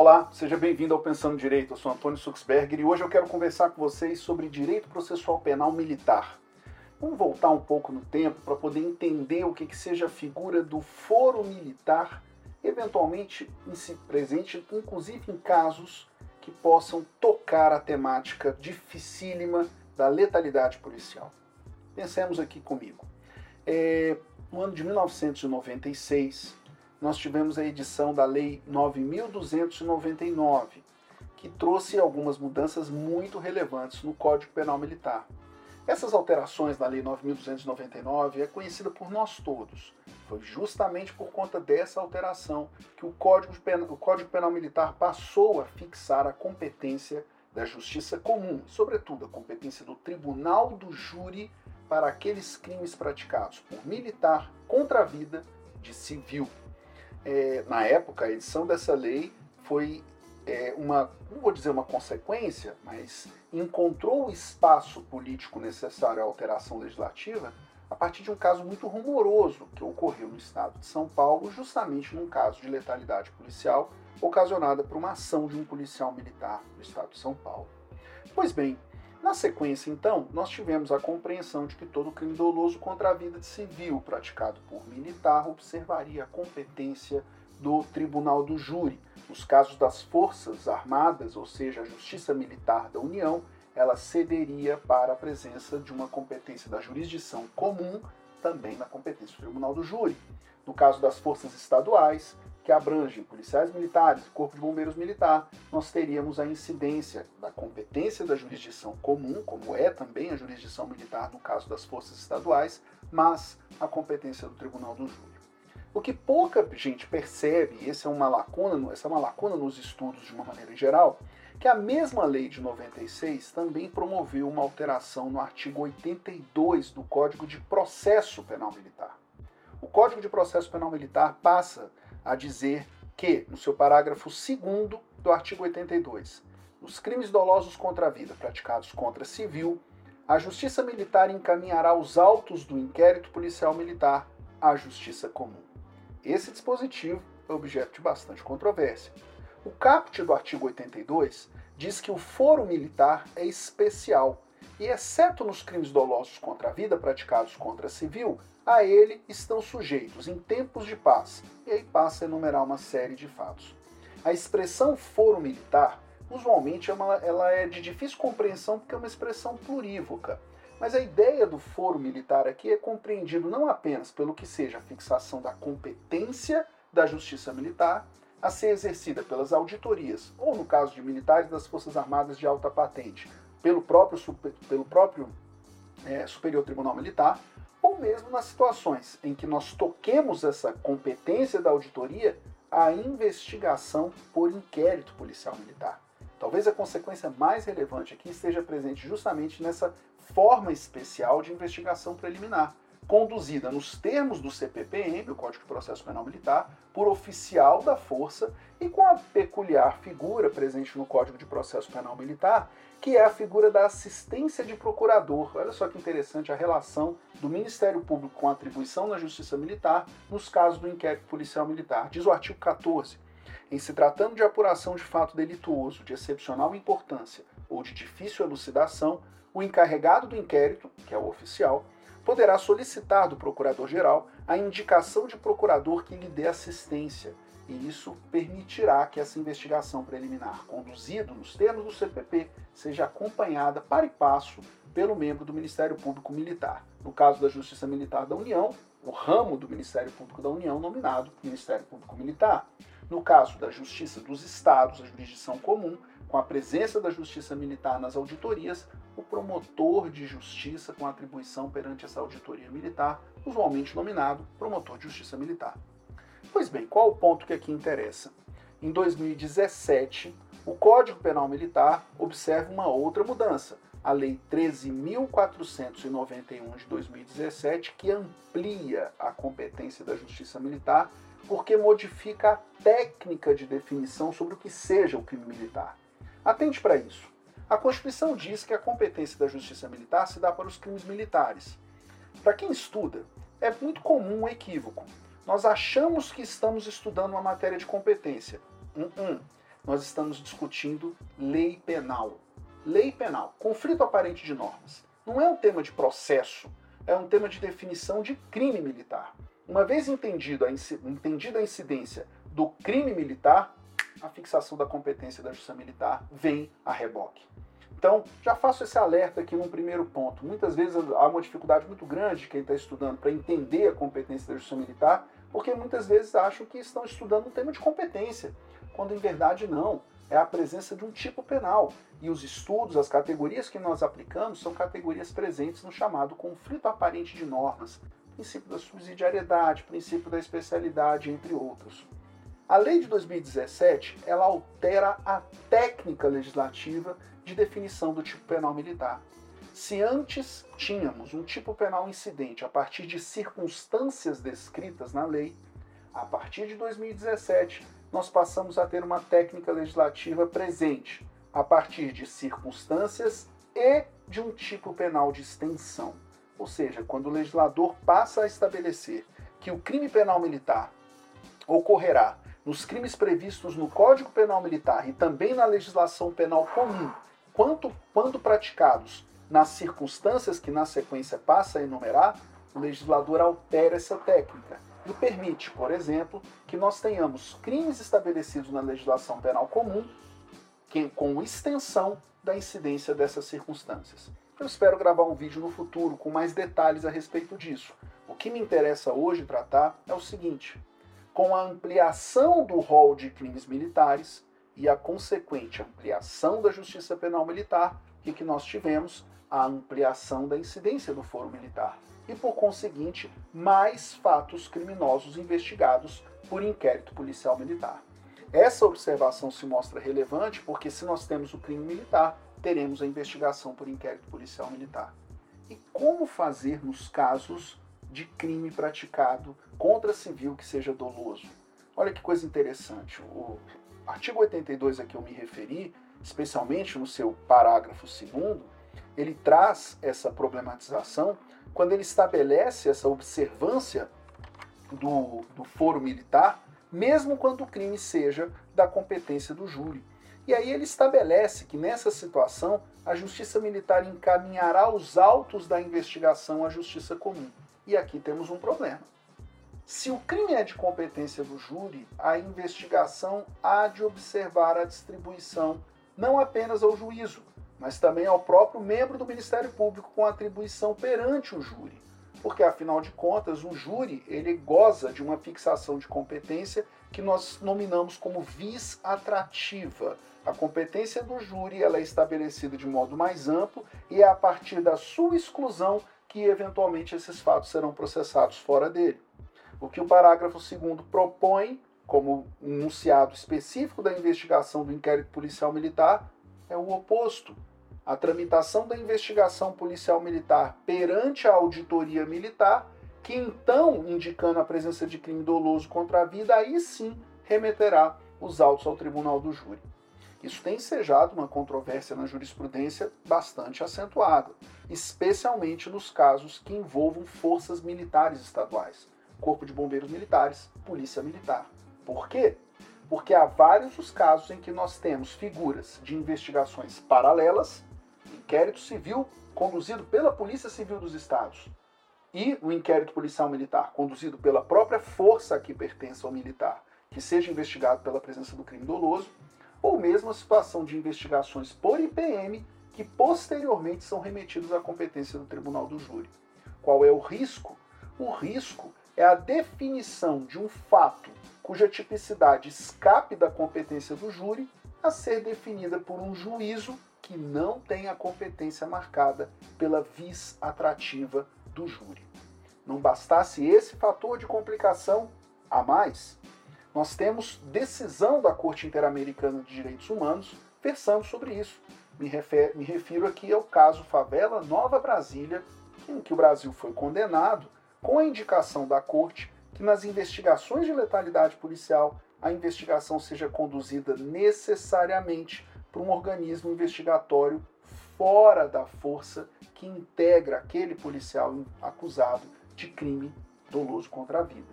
Olá, seja bem-vindo ao Pensando Direito. Eu sou Antônio Suxberger e hoje eu quero conversar com vocês sobre direito processual penal militar. Vamos voltar um pouco no tempo para poder entender o que, que seja a figura do foro militar, eventualmente presente, inclusive em casos que possam tocar a temática dificílima da letalidade policial. Pensemos aqui comigo. É, no ano de 1996, nós tivemos a edição da Lei 9.299, que trouxe algumas mudanças muito relevantes no Código Penal Militar. Essas alterações na Lei 9.299 é conhecida por nós todos. Foi justamente por conta dessa alteração que o Código Penal, o Código Penal Militar passou a fixar a competência da Justiça Comum, sobretudo a competência do Tribunal do Júri para aqueles crimes praticados por militar contra a vida de civil é, na época, a edição dessa lei foi é, uma, não vou dizer uma consequência, mas encontrou o espaço político necessário à alteração legislativa a partir de um caso muito rumoroso que ocorreu no estado de São Paulo, justamente num caso de letalidade policial ocasionada por uma ação de um policial militar no estado de São Paulo. Pois bem, na sequência, então, nós tivemos a compreensão de que todo crime doloso contra a vida civil praticado por militar observaria a competência do Tribunal do Júri. Nos casos das Forças Armadas, ou seja, a Justiça Militar da União, ela cederia para a presença de uma competência da jurisdição comum, também na competência do Tribunal do Júri. No caso das Forças Estaduais, que abrangem policiais militares corpo de bombeiros militar, nós teríamos a incidência da competência da jurisdição comum, como é também a jurisdição militar no caso das forças estaduais, mas a competência do tribunal do júri. O que pouca gente percebe, e essa é uma lacuna, essa é uma lacuna nos estudos de uma maneira geral, que a mesma lei de 96 também promoveu uma alteração no artigo 82 do Código de Processo Penal Militar. O Código de Processo Penal Militar passa a dizer que, no seu parágrafo 2 do artigo 82, nos crimes dolosos contra a vida praticados contra civil, a Justiça Militar encaminhará os autos do inquérito policial militar à Justiça Comum. Esse dispositivo é objeto de bastante controvérsia. O caput do artigo 82 diz que o foro militar é especial e, exceto nos crimes dolosos contra a vida praticados contra civil, a ele estão sujeitos em tempos de paz. E aí passa a enumerar uma série de fatos. A expressão foro militar, usualmente, é uma, ela é de difícil compreensão porque é uma expressão plurívoca. Mas a ideia do foro militar aqui é compreendido não apenas pelo que seja a fixação da competência da justiça militar a ser exercida pelas auditorias, ou no caso de militares das Forças Armadas de alta patente, pelo próprio, pelo próprio é, Superior Tribunal Militar, ou mesmo nas situações em que nós toquemos essa competência da auditoria à investigação por inquérito policial militar. Talvez a consequência mais relevante aqui esteja presente justamente nessa forma especial de investigação preliminar, conduzida nos termos do CPPM, o Código de Processo Penal Militar, por oficial da força e com a peculiar figura presente no Código de Processo Penal Militar, que é a figura da assistência de procurador. Olha só que interessante a relação do Ministério Público com a atribuição na Justiça Militar nos casos do inquérito policial militar. Diz o artigo 14. Em se tratando de apuração de fato delituoso de excepcional importância ou de difícil elucidação, o encarregado do inquérito, que é o oficial, poderá solicitar do Procurador-Geral a indicação de procurador que lhe dê assistência, e isso permitirá que essa investigação preliminar, conduzida nos termos do CPP, seja acompanhada para e passo pelo membro do Ministério Público Militar. No caso da Justiça Militar da União, o ramo do Ministério Público da União nominado Ministério Público Militar. No caso da Justiça dos Estados, a jurisdição comum, com a presença da Justiça Militar nas auditorias, o promotor de justiça com atribuição perante essa auditoria militar, usualmente nominado promotor de justiça militar. Pois bem, qual o ponto que aqui interessa? Em 2017, o Código Penal Militar observa uma outra mudança, a Lei 13.491 de 2017, que amplia a competência da Justiça Militar porque modifica a técnica de definição sobre o que seja o crime militar. Atente para isso. A Constituição diz que a competência da justiça militar se dá para os crimes militares. Para quem estuda, é muito comum um equívoco. Nós achamos que estamos estudando uma matéria de competência. Um, um. nós estamos discutindo lei penal. Lei penal, conflito aparente de normas. Não é um tema de processo, é um tema de definição de crime militar. Uma vez entendido a, entendida a incidência do crime militar, a fixação da competência da justiça militar vem a reboque. Então, já faço esse alerta aqui num primeiro ponto. Muitas vezes há uma dificuldade muito grande de quem está estudando para entender a competência da justiça militar, porque muitas vezes acham que estão estudando um tema de competência, quando em verdade não. É a presença de um tipo penal. E os estudos, as categorias que nós aplicamos, são categorias presentes no chamado conflito aparente de normas, princípio da subsidiariedade, princípio da especialidade, entre outros. A lei de 2017, ela altera a técnica legislativa de definição do tipo penal militar. Se antes tínhamos um tipo penal incidente a partir de circunstâncias descritas na lei, a partir de 2017 nós passamos a ter uma técnica legislativa presente a partir de circunstâncias e de um tipo penal de extensão. Ou seja, quando o legislador passa a estabelecer que o crime penal militar ocorrerá nos crimes previstos no Código Penal Militar e também na legislação penal comum, quanto, quando praticados nas circunstâncias que na sequência passa a enumerar, o legislador altera essa técnica e permite, por exemplo, que nós tenhamos crimes estabelecidos na legislação penal comum que, com extensão da incidência dessas circunstâncias. Eu espero gravar um vídeo no futuro com mais detalhes a respeito disso. O que me interessa hoje tratar é o seguinte: com a ampliação do rol de crimes militares e a consequente ampliação da justiça penal militar, o que, que nós tivemos? A ampliação da incidência do foro militar e, por conseguinte, mais fatos criminosos investigados por inquérito policial militar. Essa observação se mostra relevante porque, se nós temos o crime militar, teremos a investigação por inquérito policial militar. E como fazer nos casos de crime praticado contra civil que seja doloso? Olha que coisa interessante. O artigo 82 a que eu me referi, especialmente no seu parágrafo 2, ele traz essa problematização quando ele estabelece essa observância do, do foro militar, mesmo quando o crime seja da competência do júri. E aí ele estabelece que nessa situação a justiça militar encaminhará os autos da investigação à justiça comum. E aqui temos um problema. Se o crime é de competência do júri, a investigação há de observar a distribuição não apenas ao juízo, mas também ao próprio membro do Ministério Público com atribuição perante o júri. Porque, afinal de contas, o júri ele goza de uma fixação de competência que nós nominamos como vis atrativa. A competência do júri ela é estabelecida de modo mais amplo e é a partir da sua exclusão que, eventualmente, esses fatos serão processados fora dele. O que o parágrafo 2 propõe, como um enunciado específico da investigação do inquérito policial militar, é o oposto a tramitação da investigação policial militar perante a auditoria militar, que então, indicando a presença de crime doloso contra a vida, aí sim remeterá os autos ao tribunal do júri. Isso tem ensejado uma controvérsia na jurisprudência bastante acentuada, especialmente nos casos que envolvam forças militares estaduais, Corpo de Bombeiros Militares, Polícia Militar. Por quê? Porque há vários os casos em que nós temos figuras de investigações paralelas inquérito civil conduzido pela Polícia Civil dos Estados e o inquérito policial militar conduzido pela própria força que pertence ao militar, que seja investigado pela presença do crime doloso, ou mesmo a situação de investigações por IPM que posteriormente são remetidos à competência do tribunal do júri. Qual é o risco? O risco é a definição de um fato cuja tipicidade escape da competência do júri a ser definida por um juízo que não tem a competência marcada pela vis atrativa do júri. Não bastasse esse fator de complicação a mais, nós temos decisão da Corte Interamericana de Direitos Humanos versando sobre isso. Me, refer, me refiro aqui ao caso Favela Nova Brasília, em que o Brasil foi condenado com a indicação da Corte que nas investigações de letalidade policial a investigação seja conduzida necessariamente para um organismo investigatório fora da força que integra aquele policial acusado de crime doloso contra a vida.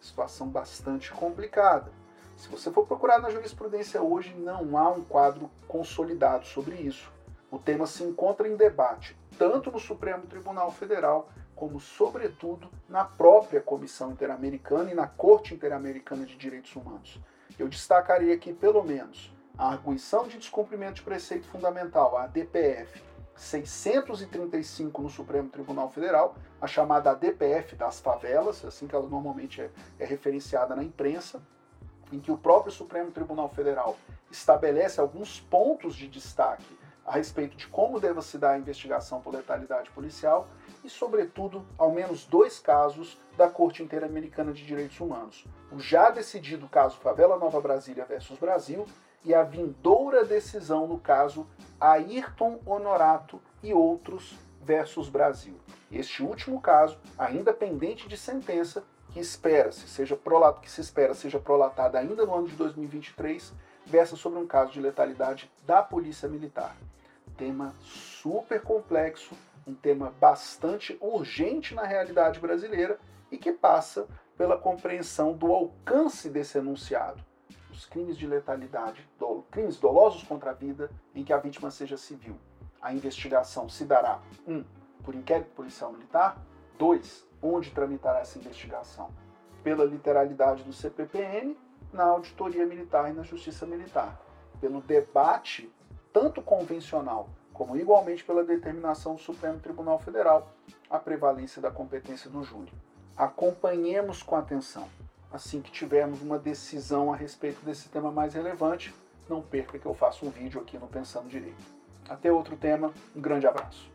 Situação bastante complicada. Se você for procurar na jurisprudência hoje, não há um quadro consolidado sobre isso. O tema se encontra em debate, tanto no Supremo Tribunal Federal, como, sobretudo, na própria Comissão Interamericana e na Corte Interamericana de Direitos Humanos. Eu destacaria aqui, pelo menos, a arguição de descumprimento de preceito fundamental, a ADPF, 635 no Supremo Tribunal Federal, a chamada ADPF das favelas, assim que ela normalmente é, é referenciada na imprensa, em que o próprio Supremo Tribunal Federal estabelece alguns pontos de destaque a respeito de como deva se dar a investigação por letalidade policial e, sobretudo, ao menos dois casos da Corte Interamericana de Direitos Humanos. O já decidido caso Favela Nova Brasília versus Brasil e a vindoura decisão no caso Ayrton Honorato e outros versus Brasil. Este último caso, ainda pendente de sentença, que espera-se seja que se espera seja prolatada ainda no ano de 2023, versa sobre um caso de letalidade da Polícia Militar tema super complexo, um tema bastante urgente na realidade brasileira e que passa pela compreensão do alcance desse enunciado. Os crimes de letalidade, do, crimes dolosos contra a vida, em que a vítima seja civil. A investigação se dará, um, por inquérito policial militar, dois, onde tramitará essa investigação? Pela literalidade do CPPN, na auditoria militar e na justiça militar. Pelo debate tanto convencional como igualmente pela determinação do Supremo Tribunal Federal, a prevalência da competência do júri. Acompanhemos com atenção. Assim que tivermos uma decisão a respeito desse tema mais relevante, não perca que eu faço um vídeo aqui no Pensando Direito. Até outro tema, um grande abraço.